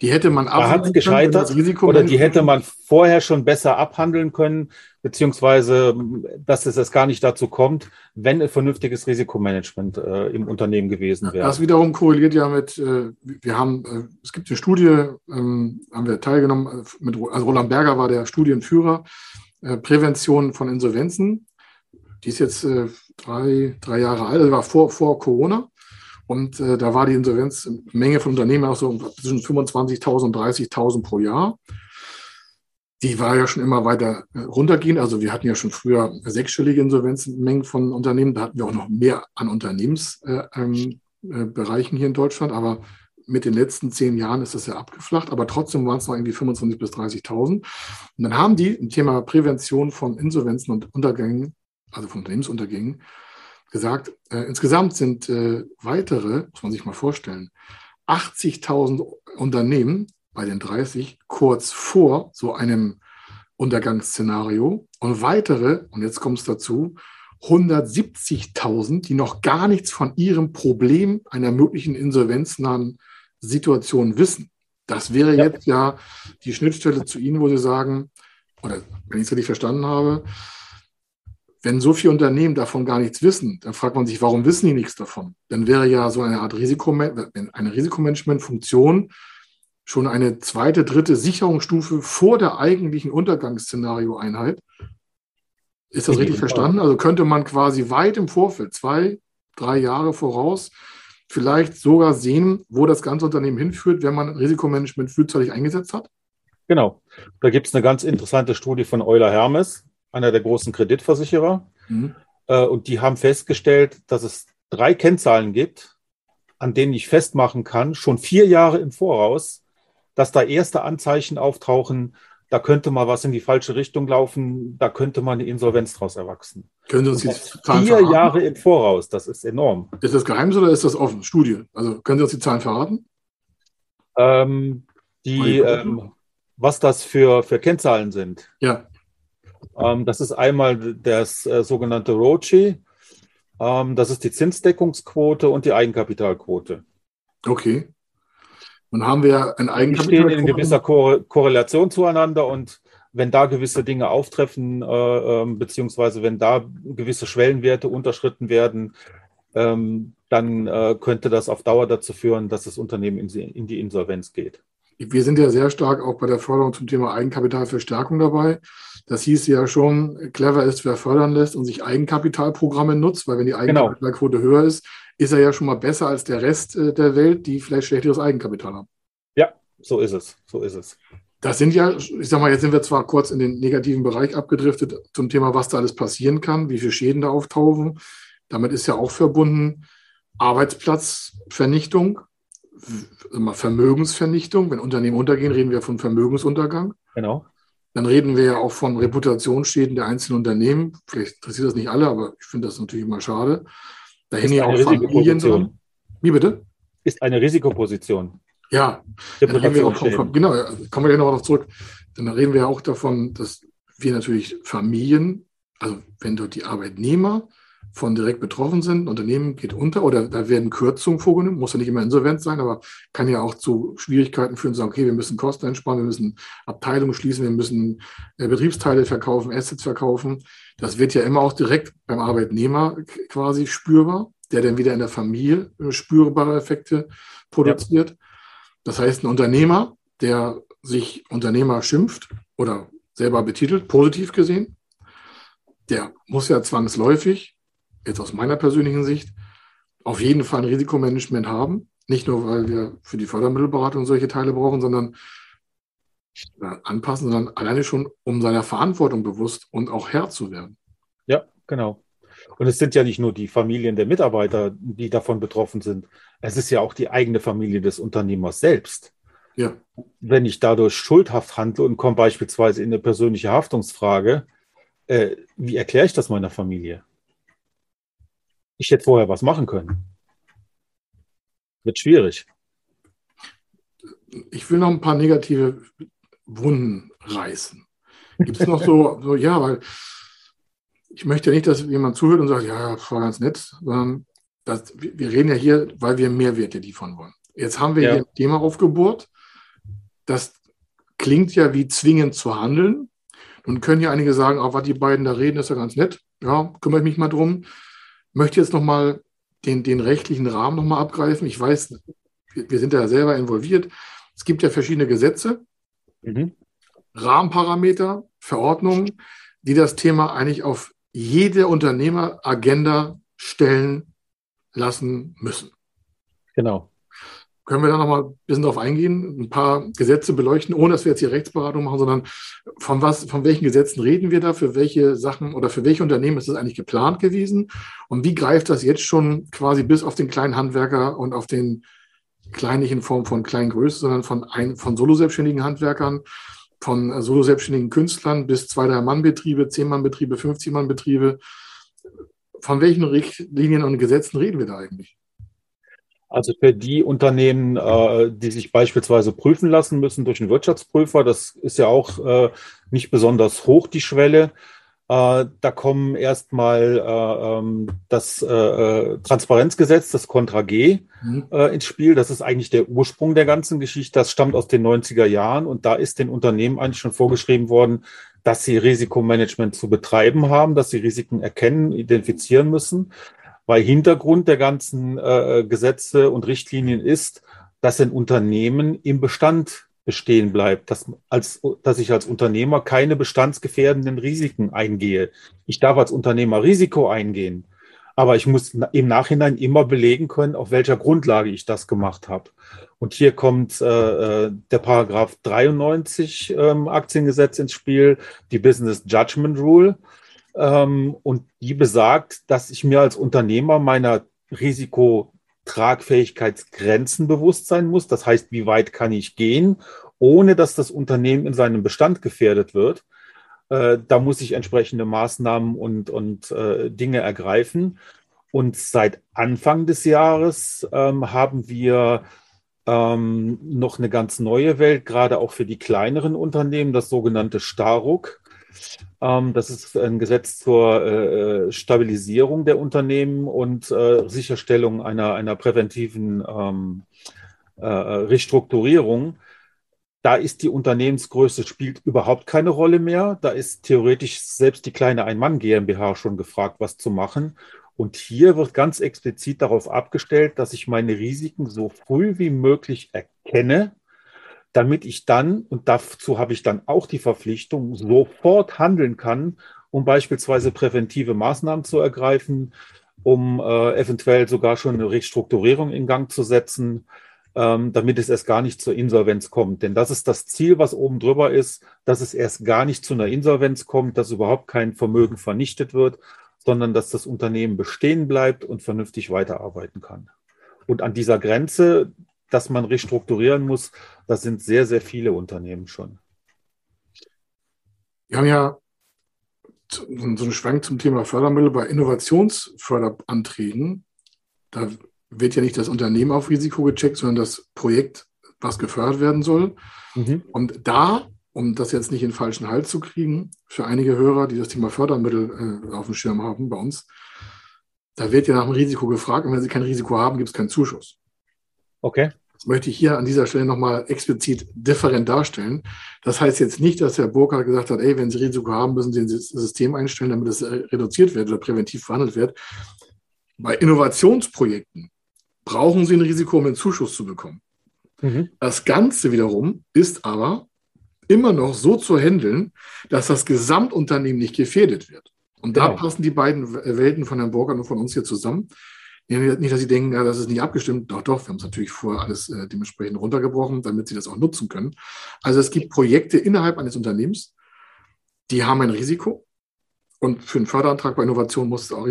Die hätte man abhandeln gescheitert oder die hätte man vorher schon besser abhandeln können, beziehungsweise dass es erst gar nicht dazu kommt, wenn ein vernünftiges Risikomanagement äh, im Unternehmen gewesen wäre. Das wiederum korreliert ja mit, äh, wir haben, äh, es gibt eine Studie, ähm, haben wir teilgenommen, äh, mit, also Roland Berger war der Studienführer, äh, Prävention von Insolvenzen. Die ist jetzt äh, drei, drei Jahre alt, also war vor, vor Corona. Und äh, da war die Insolvenzmenge von Unternehmen auch so zwischen 25.000 und 30.000 pro Jahr. Die war ja schon immer weiter äh, runtergehend. Also wir hatten ja schon früher sechsstellige Insolvenzmengen von Unternehmen. Da hatten wir auch noch mehr an Unternehmensbereichen äh, ähm, äh, hier in Deutschland. Aber mit den letzten zehn Jahren ist das ja abgeflacht. Aber trotzdem waren es noch irgendwie 25.000 bis 30.000. Und dann haben die im Thema Prävention von Insolvenzen und Untergängen, also von Unternehmensuntergängen, gesagt, äh, insgesamt sind äh, weitere, muss man sich mal vorstellen, 80.000 Unternehmen bei den 30 kurz vor so einem Untergangsszenario und weitere, und jetzt kommt es dazu, 170.000, die noch gar nichts von ihrem Problem einer möglichen insolvenznahen Situation wissen. Das wäre jetzt ja die Schnittstelle zu Ihnen, wo Sie sagen, oder wenn ich es richtig verstanden habe, wenn so viele Unternehmen davon gar nichts wissen, dann fragt man sich, warum wissen die nichts davon? Dann wäre ja so eine Art Risiko, eine Risikomanagementfunktion schon eine zweite, dritte Sicherungsstufe vor der eigentlichen Untergangsszenario-Einheit. Ist das richtig verstanden? Also könnte man quasi weit im Vorfeld, zwei, drei Jahre voraus, vielleicht sogar sehen, wo das ganze Unternehmen hinführt, wenn man Risikomanagement frühzeitig eingesetzt hat? Genau. Da gibt es eine ganz interessante Studie von Euler Hermes, einer der großen Kreditversicherer. Mhm. Äh, und die haben festgestellt, dass es drei Kennzahlen gibt, an denen ich festmachen kann, schon vier Jahre im Voraus, dass da erste Anzeichen auftauchen, da könnte mal was in die falsche Richtung laufen, da könnte mal eine Insolvenz draus erwachsen. Können Sie uns die Zahlen Vier verraten? Jahre im Voraus, das ist enorm. Ist das Geheimnis oder ist das offen? Studie. Also können Sie uns die Zahlen verraten? Ähm, die, ähm, was das für, für Kennzahlen sind. Ja. Ähm, das ist einmal das äh, sogenannte ROCI. Ähm, das ist die Zinsdeckungsquote und die Eigenkapitalquote. Okay. Dann haben wir ein Eigenkapital. Die stehen in gewisser Ko Korrelation zueinander und wenn da gewisse Dinge auftreffen, äh, äh, beziehungsweise wenn da gewisse Schwellenwerte unterschritten werden, ähm, dann äh, könnte das auf Dauer dazu führen, dass das Unternehmen in, in die Insolvenz geht. Wir sind ja sehr stark auch bei der Förderung zum Thema Eigenkapitalverstärkung dabei. Das hieß ja schon, clever ist, wer fördern lässt und sich Eigenkapitalprogramme nutzt, weil wenn die genau. Eigenkapitalquote genau. höher ist, ist er ja schon mal besser als der Rest äh, der Welt, die vielleicht schlechteres Eigenkapital haben. Ja, so ist es. So ist es. Das sind ja, ich sag mal, jetzt sind wir zwar kurz in den negativen Bereich abgedriftet zum Thema, was da alles passieren kann, wie viele Schäden da auftauchen. Damit ist ja auch verbunden Arbeitsplatzvernichtung, Vermögensvernichtung. Wenn Unternehmen untergehen, reden wir von Vermögensuntergang. Genau. Dann reden wir ja auch von Reputationsschäden der einzelnen Unternehmen. Vielleicht interessiert das nicht alle, aber ich finde das natürlich immer schade. Da hängen ja auch Familien drin. Wie bitte? Ist eine Risikoposition. Ja, dann reden wir auch von, genau, kommen wir ja noch zurück. Dann reden wir auch davon, dass wir natürlich Familien also wenn dort die Arbeitnehmer von direkt betroffen sind, Unternehmen geht unter oder da werden Kürzungen vorgenommen, muss ja nicht immer insolvent sein, aber kann ja auch zu Schwierigkeiten führen, zu sagen, okay, wir müssen Kosten einsparen, wir müssen Abteilungen schließen, wir müssen äh, Betriebsteile verkaufen, Assets verkaufen. Das wird ja immer auch direkt beim Arbeitnehmer quasi spürbar, der dann wieder in der Familie äh, spürbare Effekte produziert. Ja. Das heißt, ein Unternehmer, der sich Unternehmer schimpft oder selber betitelt, positiv gesehen, der muss ja zwangsläufig jetzt aus meiner persönlichen Sicht, auf jeden Fall ein Risikomanagement haben. Nicht nur, weil wir für die Fördermittelberatung solche Teile brauchen, sondern anpassen, sondern alleine schon, um seiner Verantwortung bewusst und auch Herr zu werden. Ja, genau. Und es sind ja nicht nur die Familien der Mitarbeiter, die davon betroffen sind. Es ist ja auch die eigene Familie des Unternehmers selbst. Ja. Wenn ich dadurch schuldhaft handle und komme beispielsweise in eine persönliche Haftungsfrage, äh, wie erkläre ich das meiner Familie? Ich hätte vorher was machen können. Wird schwierig. Ich will noch ein paar negative Wunden reißen. Gibt es noch so, so, ja, weil ich möchte ja nicht, dass jemand zuhört und sagt, ja, das war ganz nett, sondern das, wir reden ja hier, weil wir Mehrwerte liefern wollen. Jetzt haben wir ja. hier ein Thema aufgebohrt, das klingt ja wie zwingend zu handeln. Nun können ja einige sagen, auch was die beiden da reden, ist ja ganz nett. Ja, kümmere ich mich mal drum möchte jetzt nochmal den, den rechtlichen Rahmen nochmal abgreifen. Ich weiß, wir, sind ja selber involviert. Es gibt ja verschiedene Gesetze, mhm. Rahmenparameter, Verordnungen, die das Thema eigentlich auf jede Unternehmeragenda stellen lassen müssen. Genau. Können wir da nochmal ein bisschen drauf eingehen, ein paar Gesetze beleuchten, ohne dass wir jetzt hier Rechtsberatung machen, sondern von was, von welchen Gesetzen reden wir da, für welche Sachen oder für welche Unternehmen ist das eigentlich geplant gewesen? Und wie greift das jetzt schon quasi bis auf den kleinen Handwerker und auf den kleinen, nicht in Form von Kleingröße, sondern von, ein, von solo-selbstständigen Handwerkern, von solo-selbstständigen Künstlern bis zwei, drei Mann-Betriebe, zehn Mann-Betriebe, 50 Mann-Betriebe. Von welchen Richtlinien und Gesetzen reden wir da eigentlich? Also für die Unternehmen, äh, die sich beispielsweise prüfen lassen müssen durch einen Wirtschaftsprüfer, das ist ja auch äh, nicht besonders hoch, die Schwelle. Äh, da kommen erstmal äh, ähm, das Transparenzgesetz, das Contra G, mhm. ins Spiel. Das ist eigentlich der Ursprung der ganzen Geschichte. Das stammt aus den 90er Jahren und da ist den Unternehmen eigentlich schon vorgeschrieben worden, dass sie Risikomanagement zu betreiben haben, dass sie Risiken erkennen, identifizieren müssen weil Hintergrund der ganzen äh, Gesetze und Richtlinien ist, dass ein Unternehmen im Bestand bestehen bleibt, dass, als, dass ich als Unternehmer keine bestandsgefährdenden Risiken eingehe. Ich darf als Unternehmer Risiko eingehen, aber ich muss im Nachhinein immer belegen können, auf welcher Grundlage ich das gemacht habe. Und hier kommt äh, äh der Paragraph 93 ähm, Aktiengesetz ins Spiel, die Business Judgment Rule. Ähm, und die besagt, dass ich mir als Unternehmer meiner Risikotragfähigkeitsgrenzen bewusst sein muss. Das heißt, wie weit kann ich gehen, ohne dass das Unternehmen in seinem Bestand gefährdet wird. Äh, da muss ich entsprechende Maßnahmen und, und äh, Dinge ergreifen. Und seit Anfang des Jahres ähm, haben wir ähm, noch eine ganz neue Welt, gerade auch für die kleineren Unternehmen, das sogenannte Staruk. Ähm, das ist ein Gesetz zur äh, Stabilisierung der Unternehmen und äh, Sicherstellung einer, einer präventiven ähm, äh, Restrukturierung. Da ist die Unternehmensgröße spielt überhaupt keine Rolle mehr. Da ist theoretisch selbst die kleine Ein-Mann GmbH schon gefragt, was zu machen. Und hier wird ganz explizit darauf abgestellt, dass ich meine Risiken so früh wie möglich erkenne damit ich dann, und dazu habe ich dann auch die Verpflichtung, sofort handeln kann, um beispielsweise präventive Maßnahmen zu ergreifen, um äh, eventuell sogar schon eine Restrukturierung in Gang zu setzen, ähm, damit es erst gar nicht zur Insolvenz kommt. Denn das ist das Ziel, was oben drüber ist, dass es erst gar nicht zu einer Insolvenz kommt, dass überhaupt kein Vermögen vernichtet wird, sondern dass das Unternehmen bestehen bleibt und vernünftig weiterarbeiten kann. Und an dieser Grenze, dass man restrukturieren muss, das sind sehr, sehr viele Unternehmen schon. Wir haben ja so einen Schwank zum Thema Fördermittel bei Innovationsförderanträgen. Da wird ja nicht das Unternehmen auf Risiko gecheckt, sondern das Projekt, was gefördert werden soll. Mhm. Und da um das jetzt nicht in den falschen Hals zu kriegen, für einige Hörer, die das Thema Fördermittel äh, auf dem Schirm haben bei uns, da wird ja nach dem Risiko gefragt und wenn sie kein Risiko haben, gibt es keinen Zuschuss. Okay. Das möchte ich hier an dieser Stelle nochmal explizit different darstellen. Das heißt jetzt nicht, dass Herr Burkhardt gesagt hat, ey, wenn Sie Risiko haben, müssen Sie ein System einstellen, damit es reduziert wird oder präventiv verhandelt wird. Bei Innovationsprojekten brauchen Sie ein Risiko, um einen Zuschuss zu bekommen. Mhm. Das Ganze wiederum ist aber immer noch so zu handeln, dass das Gesamtunternehmen nicht gefährdet wird. Und da genau. passen die beiden Welten von Herrn Burkhardt und von uns hier zusammen. Nicht, dass Sie denken, ja, das ist nicht abgestimmt. Doch, doch, wir haben es natürlich vorher alles äh, dementsprechend runtergebrochen, damit Sie das auch nutzen können. Also es gibt Projekte innerhalb eines Unternehmens, die haben ein Risiko. Und für einen Förderantrag bei Innovation muss das auch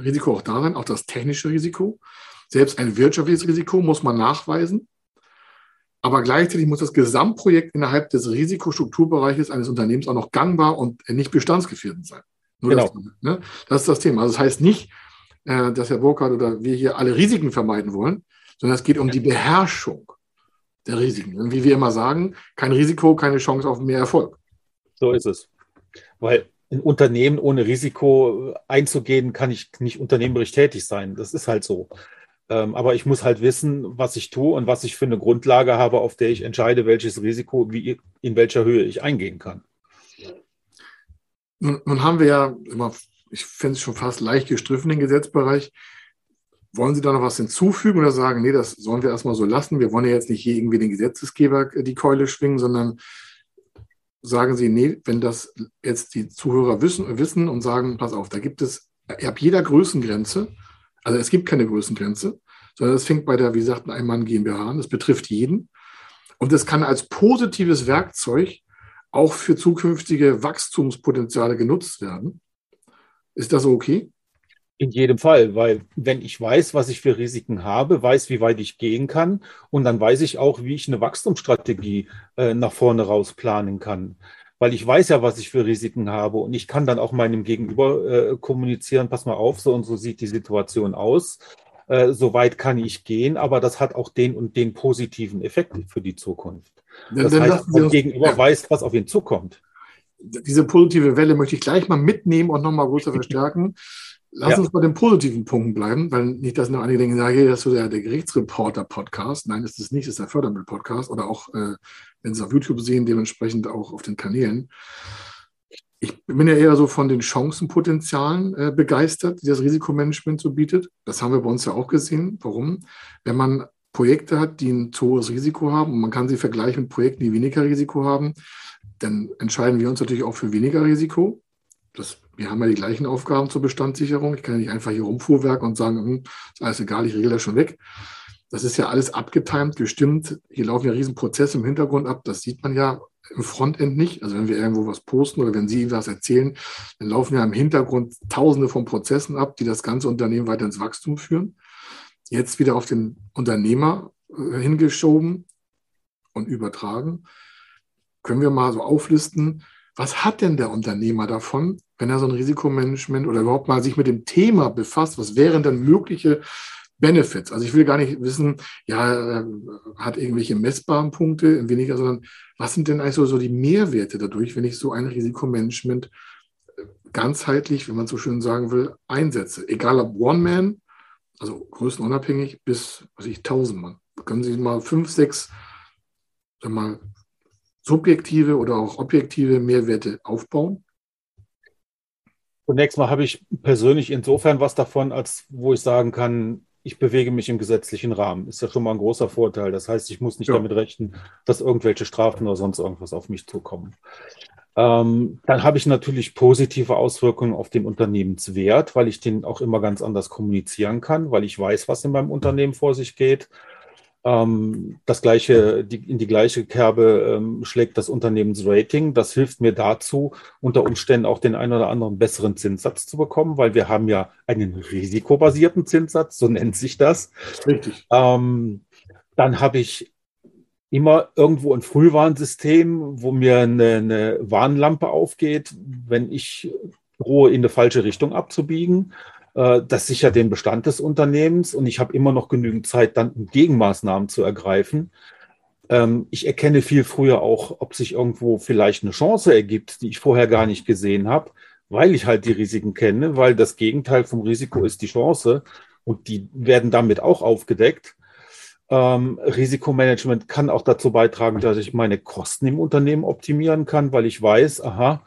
Risiko auch da sein, auch das technische Risiko. Selbst ein wirtschaftliches Risiko muss man nachweisen. Aber gleichzeitig muss das Gesamtprojekt innerhalb des Risikostrukturbereiches eines Unternehmens auch noch gangbar und nicht bestandsgefährdend sein. Nur genau. Das, ne? das ist das Thema. Also das heißt nicht, äh, dass Herr Burkhardt oder wir hier alle Risiken vermeiden wollen, sondern es geht um die Beherrschung der Risiken. Und wie wir immer sagen, kein Risiko, keine Chance auf mehr Erfolg. So ist es. Weil ein Unternehmen ohne Risiko einzugehen, kann ich nicht unternehmerisch tätig sein. Das ist halt so. Ähm, aber ich muss halt wissen, was ich tue und was ich für eine Grundlage habe, auf der ich entscheide, welches Risiko wie in welcher Höhe ich eingehen kann. Nun, nun haben wir ja immer ich finde es schon fast leicht gestriffen, den Gesetzbereich. Wollen Sie da noch was hinzufügen oder sagen, nee, das sollen wir erstmal so lassen? Wir wollen ja jetzt nicht hier irgendwie den Gesetzesgeber äh, die Keule schwingen, sondern sagen Sie, nee, wenn das jetzt die Zuhörer wissen, wissen und sagen, pass auf, da gibt es ab jeder Größengrenze, also es gibt keine Größengrenze, sondern es fängt bei der, wie gesagt, Ein-Mann GmbH an, das betrifft jeden. Und es kann als positives Werkzeug auch für zukünftige Wachstumspotenziale genutzt werden. Ist das okay? In jedem Fall, weil wenn ich weiß, was ich für Risiken habe, weiß, wie weit ich gehen kann und dann weiß ich auch, wie ich eine Wachstumsstrategie äh, nach vorne raus planen kann. Weil ich weiß ja, was ich für Risiken habe und ich kann dann auch meinem Gegenüber äh, kommunizieren, pass mal auf, so und so sieht die Situation aus. Äh, so weit kann ich gehen, aber das hat auch den und den positiven Effekt für die Zukunft. Das dann, heißt, mein Gegenüber ja. weiß, was auf ihn zukommt diese positive Welle möchte ich gleich mal mitnehmen und nochmal größer verstärken. Lass ja. uns bei den positiven Punkten bleiben, weil nicht, dass nur einige denken, ja, hier ist so der, der Gerichtsreporter-Podcast. Nein, das ist nicht, das ist der Fördermittel-Podcast oder auch, äh, wenn Sie auf YouTube sehen, dementsprechend auch auf den Kanälen. Ich bin ja eher so von den Chancenpotenzialen äh, begeistert, die das Risikomanagement so bietet. Das haben wir bei uns ja auch gesehen. Warum? Wenn man Projekte hat, die ein zu hohes Risiko haben und man kann sie vergleichen mit Projekten, die weniger Risiko haben, dann entscheiden wir uns natürlich auch für weniger Risiko. Das, wir haben ja die gleichen Aufgaben zur Bestandssicherung. Ich kann ja nicht einfach hier rumfuhrwerk und sagen, hm, ist alles egal, ich regel das schon weg. Das ist ja alles abgetimt, gestimmt. Hier laufen ja Riesenprozesse im Hintergrund ab. Das sieht man ja im Frontend nicht. Also wenn wir irgendwo was posten oder wenn Sie was erzählen, dann laufen ja im Hintergrund Tausende von Prozessen ab, die das ganze Unternehmen weiter ins Wachstum führen. Jetzt wieder auf den Unternehmer äh, hingeschoben und übertragen können wir mal so auflisten, was hat denn der Unternehmer davon, wenn er so ein Risikomanagement oder überhaupt mal sich mit dem Thema befasst? Was wären denn mögliche Benefits? Also ich will gar nicht wissen, ja, hat irgendwelche messbaren Punkte, weniger, sondern was sind denn eigentlich so, die Mehrwerte dadurch, wenn ich so ein Risikomanagement äh, ganzheitlich, wenn man so schön sagen will, einsetze? Egal ob One-Man, also größenunabhängig, bis, was ich, 1000 Mann. Können Sie mal fünf, sechs, mal, subjektive oder auch objektive Mehrwerte aufbauen? Zunächst mal habe ich persönlich insofern was davon, als wo ich sagen kann, ich bewege mich im gesetzlichen Rahmen. Ist ja schon mal ein großer Vorteil. Das heißt, ich muss nicht ja. damit rechnen, dass irgendwelche Strafen oder sonst irgendwas auf mich zukommen. Ähm, dann habe ich natürlich positive Auswirkungen auf den Unternehmenswert, weil ich den auch immer ganz anders kommunizieren kann, weil ich weiß, was in meinem Unternehmen vor sich geht. Ähm, das gleiche, die, in die gleiche Kerbe ähm, schlägt das Unternehmensrating. Das hilft mir dazu, unter Umständen auch den einen oder anderen besseren Zinssatz zu bekommen, weil wir haben ja einen risikobasierten Zinssatz, so nennt sich das. Richtig. Ähm, dann habe ich immer irgendwo ein Frühwarnsystem, wo mir eine, eine Warnlampe aufgeht, wenn ich drohe, in eine falsche Richtung abzubiegen. Äh, das sichert den Bestand des Unternehmens und ich habe immer noch genügend Zeit, dann Gegenmaßnahmen zu ergreifen. Ähm, ich erkenne viel früher auch, ob sich irgendwo vielleicht eine Chance ergibt, die ich vorher gar nicht gesehen habe, weil ich halt die Risiken kenne, weil das Gegenteil vom Risiko ist die Chance und die werden damit auch aufgedeckt. Ähm, Risikomanagement kann auch dazu beitragen, dass ich meine Kosten im Unternehmen optimieren kann, weil ich weiß, aha,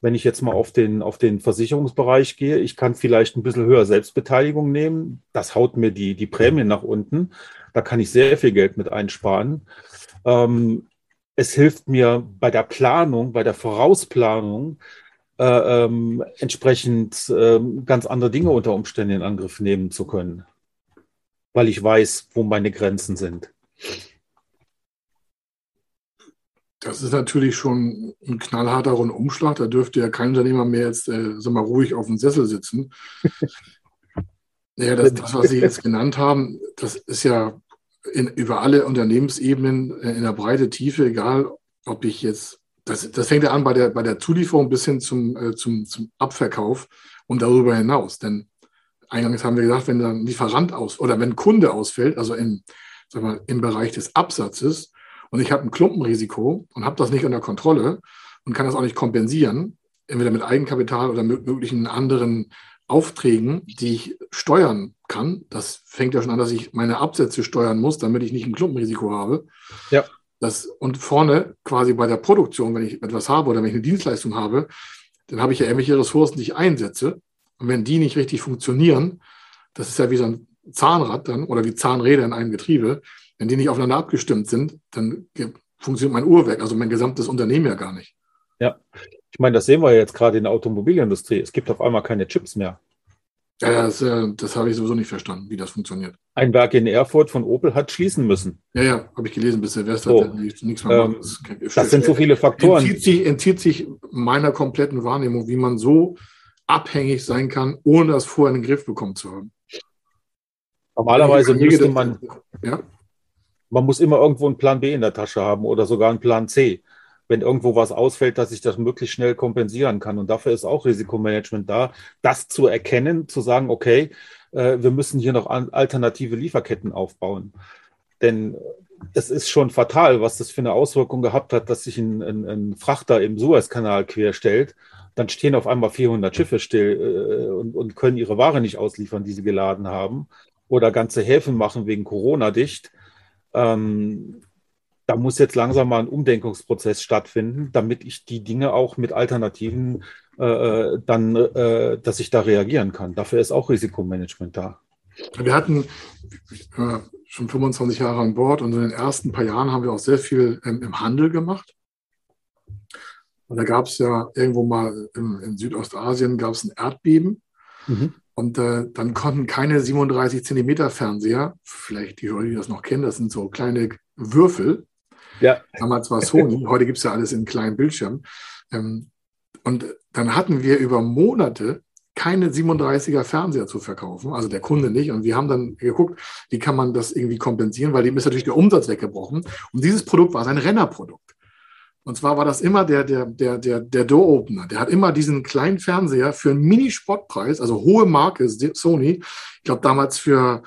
wenn ich jetzt mal auf den, auf den Versicherungsbereich gehe, ich kann vielleicht ein bisschen höher Selbstbeteiligung nehmen. Das haut mir die, die Prämien nach unten. Da kann ich sehr viel Geld mit einsparen. Ähm, es hilft mir bei der Planung, bei der Vorausplanung, äh, ähm, entsprechend äh, ganz andere Dinge unter Umständen in Angriff nehmen zu können, weil ich weiß, wo meine Grenzen sind. Das ist natürlich schon ein knallharter Rundumschlag. Da dürfte ja kein Unternehmer mehr jetzt äh, sag mal, ruhig auf dem Sessel sitzen. ja, das, das, was Sie jetzt genannt haben, das ist ja in, über alle Unternehmensebenen äh, in der Breite, Tiefe, egal ob ich jetzt, das, das fängt ja an bei der, bei der Zulieferung bis hin zum, äh, zum, zum Abverkauf und darüber hinaus. Denn eingangs haben wir gesagt, wenn ein Lieferant aus oder wenn Kunde ausfällt, also in, sag mal, im Bereich des Absatzes, und ich habe ein Klumpenrisiko und habe das nicht unter Kontrolle und kann das auch nicht kompensieren, entweder mit Eigenkapital oder mit möglichen anderen Aufträgen, die ich steuern kann. Das fängt ja schon an, dass ich meine Absätze steuern muss, damit ich nicht ein Klumpenrisiko habe. Ja. Das, und vorne quasi bei der Produktion, wenn ich etwas habe oder wenn ich eine Dienstleistung habe, dann habe ich ja irgendwelche Ressourcen, die ich einsetze. Und wenn die nicht richtig funktionieren, das ist ja wie so ein Zahnrad dann oder wie Zahnräder in einem Getriebe, wenn die nicht aufeinander abgestimmt sind, dann funktioniert mein Uhrwerk, also mein gesamtes Unternehmen ja gar nicht. Ja, ich meine, das sehen wir jetzt gerade in der Automobilindustrie. Es gibt auf einmal keine Chips mehr. Ja, das, äh, das habe ich sowieso nicht verstanden, wie das funktioniert. Ein Werk in Erfurt von Opel hat schließen müssen. Ja, ja, habe ich gelesen, bis Silvester so. nichts mehr ähm, Das, das sind so viele Faktoren. Entzieht sich, entzieht sich meiner kompletten Wahrnehmung, wie man so abhängig sein kann, ohne das vorher in den Griff bekommen zu haben. Normalerweise müsste man, ja? Man muss immer irgendwo einen Plan B in der Tasche haben oder sogar einen Plan C, wenn irgendwo was ausfällt, dass ich das möglichst schnell kompensieren kann. Und dafür ist auch Risikomanagement da, das zu erkennen, zu sagen, okay, äh, wir müssen hier noch alternative Lieferketten aufbauen. Denn es ist schon fatal, was das für eine Auswirkung gehabt hat, dass sich ein, ein, ein Frachter im Suezkanal querstellt. Dann stehen auf einmal 400 Schiffe still äh, und, und können ihre Ware nicht ausliefern, die sie geladen haben. Oder ganze Häfen machen wegen Corona dicht ähm, da muss jetzt langsam mal ein Umdenkungsprozess stattfinden, damit ich die Dinge auch mit Alternativen äh, äh, dann, äh, dass ich da reagieren kann. Dafür ist auch Risikomanagement da. Wir hatten äh, schon 25 Jahre an Bord und in den ersten paar Jahren haben wir auch sehr viel ähm, im Handel gemacht. Und da gab es ja irgendwo mal im, in Südostasien gab es ein Erdbeben. Mhm. Und äh, dann konnten keine 37 Zentimeter Fernseher, vielleicht die Leute, die das noch kennen, das sind so kleine Würfel. Ja. Damals war Sony, heute gibt es ja alles in kleinen Bildschirmen. Ähm, und dann hatten wir über Monate keine 37er Fernseher zu verkaufen, also der Kunde nicht. Und wir haben dann geguckt, wie kann man das irgendwie kompensieren, weil dem ist natürlich der Umsatz weggebrochen. Und dieses Produkt war sein Rennerprodukt. Und zwar war das immer der, der, der, der, der Door-Opener. Der hat immer diesen kleinen Fernseher für einen Mini-Spottpreis, also hohe Marke, Sony, ich glaube damals für,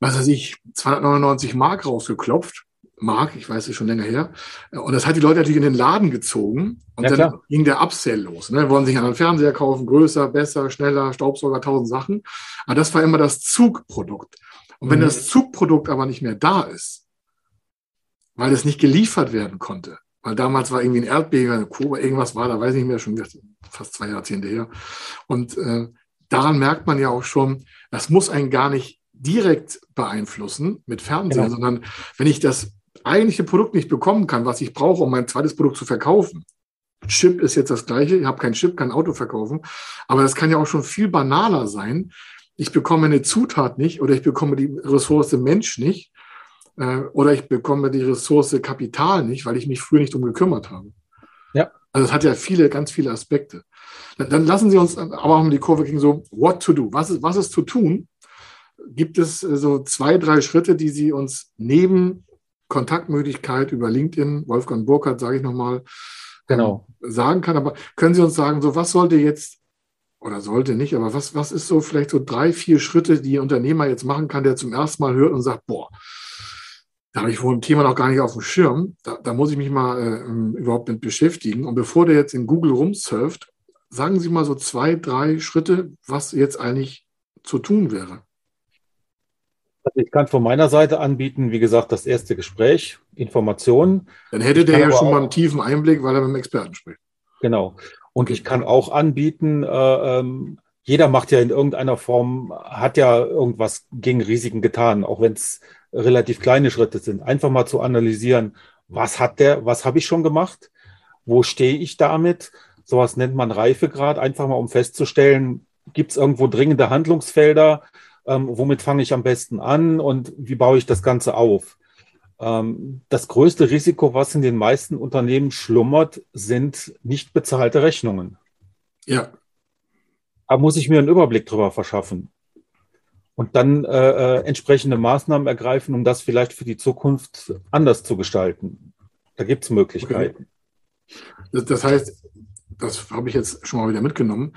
was weiß ich, 299 Mark rausgeklopft. Mark, ich weiß es schon länger her. Und das hat die Leute natürlich in den Laden gezogen. Und ja, dann klar. ging der Upsell los. Ne? Wollen sich einen Fernseher kaufen, größer, besser, schneller, Staubsauger, tausend Sachen. Aber das war immer das Zugprodukt. Und wenn mhm. das Zugprodukt aber nicht mehr da ist, weil es nicht geliefert werden konnte, weil damals war irgendwie ein Erdbeben, Kuba, irgendwas war, da weiß ich nicht mehr, schon fast zwei Jahrzehnte her. Und äh, daran merkt man ja auch schon, das muss einen gar nicht direkt beeinflussen mit Fernsehen, genau. sondern wenn ich das eigentliche Produkt nicht bekommen kann, was ich brauche, um mein zweites Produkt zu verkaufen. Chip ist jetzt das gleiche, ich habe kein Chip, kein Auto verkaufen, aber das kann ja auch schon viel banaler sein. Ich bekomme eine Zutat nicht oder ich bekomme die Ressource Mensch nicht äh, oder ich bekomme die Ressource Kapital nicht, weil ich mich früher nicht drum gekümmert habe. Ja. Also es hat ja viele, ganz viele Aspekte. Dann, dann lassen Sie uns aber auch um die Kurve gehen, so what to do. Was ist, was ist zu tun? Gibt es äh, so zwei, drei Schritte, die Sie uns neben Kontaktmöglichkeit über LinkedIn, Wolfgang Burkhardt, sage ich nochmal, genau. Ähm, sagen kann. Aber können Sie uns sagen, so was sollte jetzt oder sollte nicht, aber was, was ist so vielleicht so drei, vier Schritte, die ein Unternehmer jetzt machen kann, der zum ersten Mal hört und sagt, boah, Da habe ich wohl ein Thema noch gar nicht auf dem Schirm. Da, da muss ich mich mal äh, überhaupt mit beschäftigen. Und bevor der jetzt in Google rumsurft, sagen Sie mal so zwei, drei Schritte, was jetzt eigentlich zu tun wäre. Also ich kann von meiner Seite anbieten, wie gesagt, das erste Gespräch, Informationen. Dann hätte der ja schon mal einen tiefen Einblick, weil er mit dem Experten spricht. Genau. Und ich kann auch anbieten, äh, ähm, jeder macht ja in irgendeiner Form, hat ja irgendwas gegen Risiken getan, auch wenn es relativ kleine Schritte sind. Einfach mal zu analysieren, was hat der, was habe ich schon gemacht? Wo stehe ich damit? Sowas nennt man Reifegrad, einfach mal um festzustellen, gibt es irgendwo dringende Handlungsfelder? Ähm, womit fange ich am besten an und wie baue ich das Ganze auf? Ähm, das größte Risiko, was in den meisten Unternehmen schlummert, sind nicht bezahlte Rechnungen. Ja. Da muss ich mir einen Überblick drüber verschaffen und dann äh, äh, entsprechende Maßnahmen ergreifen, um das vielleicht für die Zukunft anders zu gestalten. Da gibt es Möglichkeiten. Okay. Das, das heißt, das habe ich jetzt schon mal wieder mitgenommen.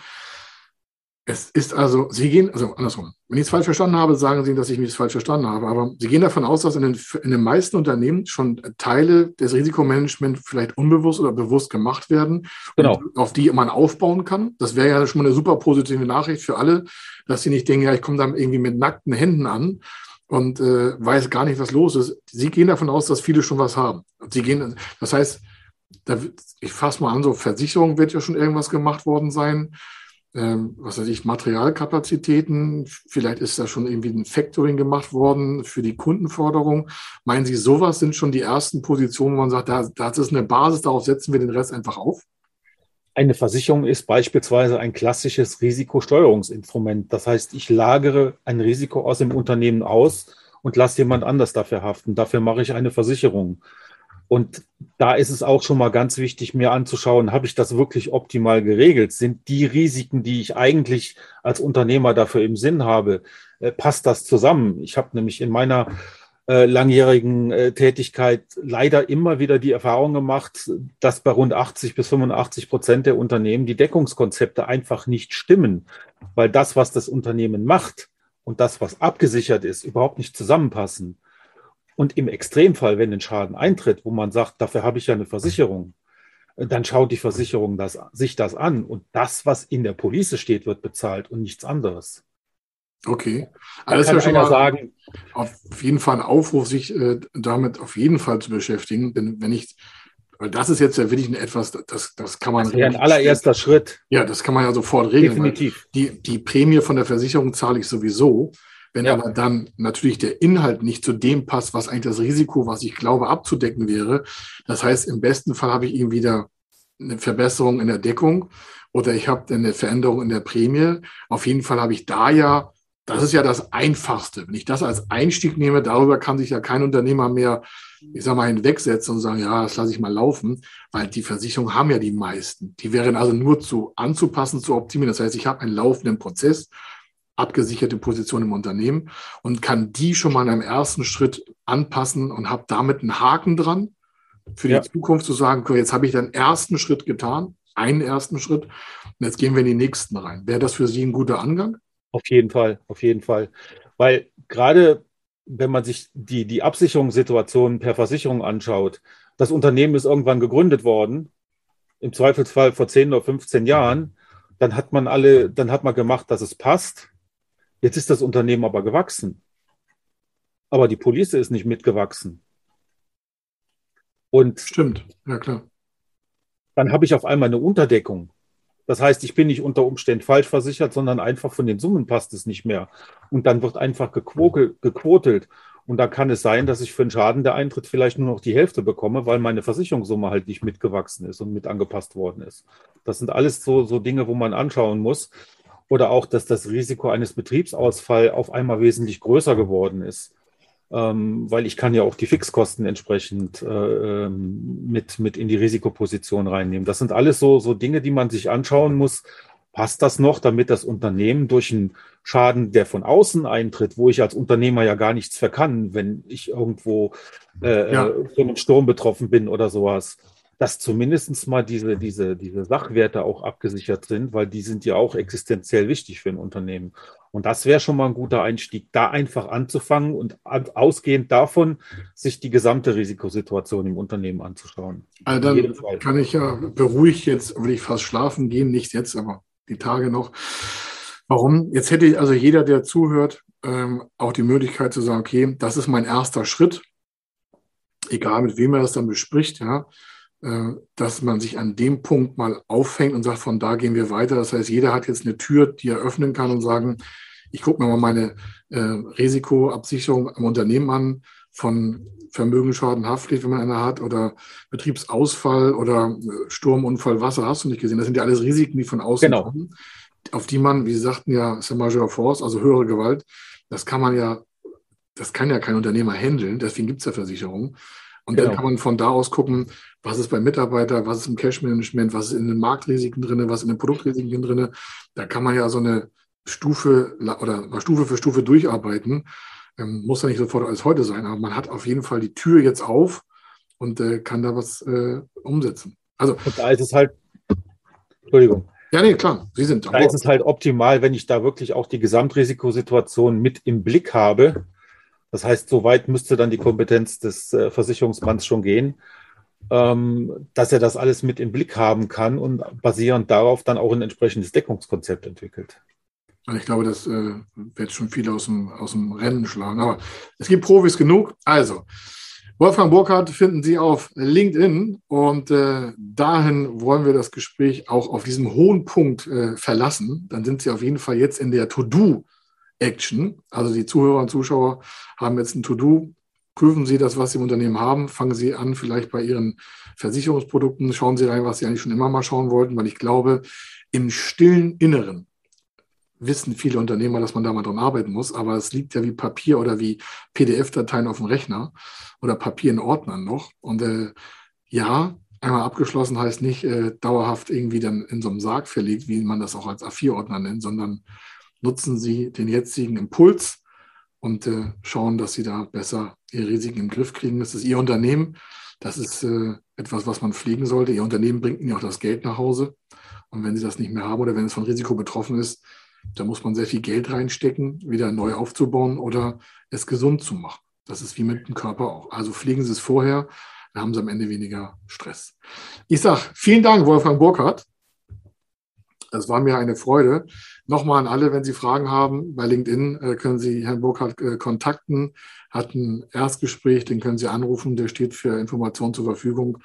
Es ist also, Sie gehen, also andersrum, wenn ich es falsch verstanden habe, sagen Sie, dass ich mich falsch verstanden habe, aber Sie gehen davon aus, dass in den, in den meisten Unternehmen schon Teile des Risikomanagements vielleicht unbewusst oder bewusst gemacht werden, genau. auf die man aufbauen kann. Das wäre ja schon mal eine super positive Nachricht für alle, dass sie nicht denken, ja, ich komme da irgendwie mit nackten Händen an und äh, weiß gar nicht, was los ist. Sie gehen davon aus, dass viele schon was haben. Sie gehen, das heißt, da, ich fasse mal an, so Versicherung wird ja schon irgendwas gemacht worden sein ähm, was weiß ich, Materialkapazitäten. Vielleicht ist da schon irgendwie ein Factoring gemacht worden für die Kundenforderung. Meinen Sie, sowas sind schon die ersten Positionen, wo man sagt, da, das ist eine Basis, darauf setzen wir den Rest einfach auf? Eine Versicherung ist beispielsweise ein klassisches Risikosteuerungsinstrument. Das heißt, ich lagere ein Risiko aus dem Unternehmen aus und lasse jemand anders dafür haften. Dafür mache ich eine Versicherung. Und da ist es auch schon mal ganz wichtig, mir anzuschauen, habe ich das wirklich optimal geregelt? Sind die Risiken, die ich eigentlich als Unternehmer dafür im Sinn habe, äh, passt das zusammen? Ich habe nämlich in meiner äh, langjährigen äh, Tätigkeit leider immer wieder die Erfahrung gemacht, dass bei rund 80 bis 85 Prozent der Unternehmen die Deckungskonzepte einfach nicht stimmen, weil das, was das Unternehmen macht und das, was abgesichert ist, überhaupt nicht zusammenpassen. Und im Extremfall, wenn ein Schaden eintritt, wo man sagt, dafür habe ich ja eine Versicherung, dann schaut die Versicherung das, sich das an und das, was in der Police steht, wird bezahlt und nichts anderes. Okay. Alles kann schon mal sagen. Auf jeden Fall ein Aufruf, sich äh, damit auf jeden Fall zu beschäftigen. Denn wenn ich, weil das ist jetzt ja wirklich ein etwas, das, das kann man. Das wäre ein allererster Schritt. Ja, das kann man ja sofort regeln. Definitiv. Die, die Prämie von der Versicherung zahle ich sowieso. Wenn ja. aber dann natürlich der Inhalt nicht zu dem passt, was eigentlich das Risiko, was ich glaube, abzudecken wäre, das heißt, im besten Fall habe ich eben wieder eine Verbesserung in der Deckung oder ich habe eine Veränderung in der Prämie. Auf jeden Fall habe ich da ja, das ist ja das Einfachste. Wenn ich das als Einstieg nehme, darüber kann sich ja kein Unternehmer mehr, ich sage mal, hinwegsetzen und sagen, ja, das lasse ich mal laufen, weil die Versicherungen haben ja die meisten. Die wären also nur zu anzupassen, zu optimieren. Das heißt, ich habe einen laufenden Prozess abgesicherte Position im Unternehmen und kann die schon mal in einem ersten Schritt anpassen und habe damit einen Haken dran für die ja. Zukunft zu sagen, jetzt habe ich den ersten Schritt getan, einen ersten Schritt und jetzt gehen wir in die nächsten rein. Wäre das für Sie ein guter Angang? Auf jeden Fall, auf jeden Fall. Weil gerade wenn man sich die, die Absicherungssituation per Versicherung anschaut, das Unternehmen ist irgendwann gegründet worden, im Zweifelsfall vor 10 oder 15 Jahren, dann hat man alle, dann hat man gemacht, dass es passt. Jetzt ist das Unternehmen aber gewachsen. Aber die Police ist nicht mitgewachsen. Und Stimmt, ja klar. Dann habe ich auf einmal eine Unterdeckung. Das heißt, ich bin nicht unter Umständen falsch versichert, sondern einfach von den Summen passt es nicht mehr. Und dann wird einfach gequotelt. Und da kann es sein, dass ich für einen Schaden, der eintritt, vielleicht nur noch die Hälfte bekomme, weil meine Versicherungssumme halt nicht mitgewachsen ist und mit angepasst worden ist. Das sind alles so, so Dinge, wo man anschauen muss oder auch, dass das Risiko eines Betriebsausfalls auf einmal wesentlich größer geworden ist. Ähm, weil ich kann ja auch die Fixkosten entsprechend äh, ähm, mit, mit in die Risikoposition reinnehmen. Das sind alles so, so Dinge, die man sich anschauen muss. Passt das noch, damit das Unternehmen durch einen Schaden, der von außen eintritt, wo ich als Unternehmer ja gar nichts verkann, wenn ich irgendwo äh, ja. von einem Sturm betroffen bin oder sowas, dass zumindest mal diese, diese, diese Sachwerte auch abgesichert sind, weil die sind ja auch existenziell wichtig für ein Unternehmen. Und das wäre schon mal ein guter Einstieg, da einfach anzufangen und ausgehend davon sich die gesamte Risikosituation im Unternehmen anzuschauen. Also dann kann ich ja beruhigt jetzt, will ich fast schlafen gehen, nicht jetzt, aber die Tage noch. Warum? Jetzt hätte also jeder, der zuhört, ähm, auch die Möglichkeit zu sagen, okay, das ist mein erster Schritt, egal mit wem er das dann bespricht, ja, dass man sich an dem Punkt mal aufhängt und sagt, von da gehen wir weiter. Das heißt, jeder hat jetzt eine Tür, die er öffnen kann und sagen, ich gucke mir mal meine äh, Risikoabsicherung am Unternehmen an, von Vermögensschaden, Haftpflicht, wenn man eine hat, oder Betriebsausfall oder äh, Sturmunfall, Wasser, hast du nicht gesehen. Das sind ja alles Risiken, die von außen genau. kommen, auf die man, wie Sie sagten ja, ist Major Force, also höhere Gewalt, das kann man ja, das kann ja kein Unternehmer handeln, deswegen gibt es ja Versicherungen. Und genau. dann kann man von da aus gucken, was ist beim Mitarbeiter, was ist im Cash-Management, was ist in den Marktrisiken drin, was ist in den Produktrisiken drin. Da kann man ja so eine Stufe oder Stufe für Stufe durcharbeiten. Ähm, muss ja nicht sofort alles heute sein, aber man hat auf jeden Fall die Tür jetzt auf und äh, kann da was äh, umsetzen. Also, und da ist es halt, Entschuldigung. Ja, nee, klar, Sie sind. Da ist es halt optimal, wenn ich da wirklich auch die Gesamtrisikosituation mit im Blick habe das heißt, so weit müsste dann die Kompetenz des äh, Versicherungsmanns schon gehen, ähm, dass er das alles mit im Blick haben kann und basierend darauf dann auch ein entsprechendes Deckungskonzept entwickelt. Ich glaube, das äh, wird schon viele aus dem, aus dem Rennen schlagen. Aber es gibt Profis genug. Also, Wolfgang Burkhardt finden Sie auf LinkedIn und äh, dahin wollen wir das Gespräch auch auf diesem hohen Punkt äh, verlassen. Dann sind Sie auf jeden Fall jetzt in der To-Do Action. Also die Zuhörer und Zuschauer haben jetzt ein To-Do. Prüfen Sie das, was Sie im Unternehmen haben. Fangen Sie an, vielleicht bei Ihren Versicherungsprodukten. Schauen Sie rein, was Sie eigentlich schon immer mal schauen wollten, weil ich glaube, im stillen Inneren wissen viele Unternehmer, dass man da mal dran arbeiten muss, aber es liegt ja wie Papier oder wie PDF-Dateien auf dem Rechner oder Papier in Ordnern noch. Und äh, ja, einmal abgeschlossen heißt nicht äh, dauerhaft irgendwie dann in so einem Sarg verlegt, wie man das auch als A4-Ordner nennt, sondern nutzen Sie den jetzigen Impuls und äh, schauen, dass Sie da besser Ihre Risiken im Griff kriegen. Das ist Ihr Unternehmen. Das ist äh, etwas, was man pflegen sollte. Ihr Unternehmen bringt Ihnen auch das Geld nach Hause. Und wenn Sie das nicht mehr haben oder wenn es von Risiko betroffen ist, da muss man sehr viel Geld reinstecken, wieder neu aufzubauen oder es gesund zu machen. Das ist wie mit dem Körper auch. Also pflegen Sie es vorher, dann haben Sie am Ende weniger Stress. Ich sage vielen Dank, Wolfgang Burkhardt. Es war mir eine Freude. Nochmal an alle, wenn Sie Fragen haben, bei LinkedIn äh, können Sie Herrn Burkhardt äh, kontakten, hat ein Erstgespräch, den können Sie anrufen, der steht für Informationen zur Verfügung.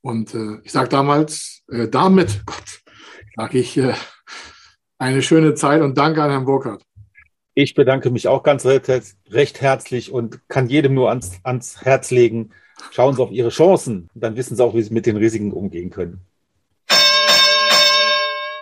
Und äh, ich sage damals, äh, damit, Gott, sage ich, äh, eine schöne Zeit und danke an Herrn Burkhardt. Ich bedanke mich auch ganz recht herzlich und kann jedem nur ans, ans Herz legen, schauen Sie auf Ihre Chancen, dann wissen Sie auch, wie Sie mit den Risiken umgehen können.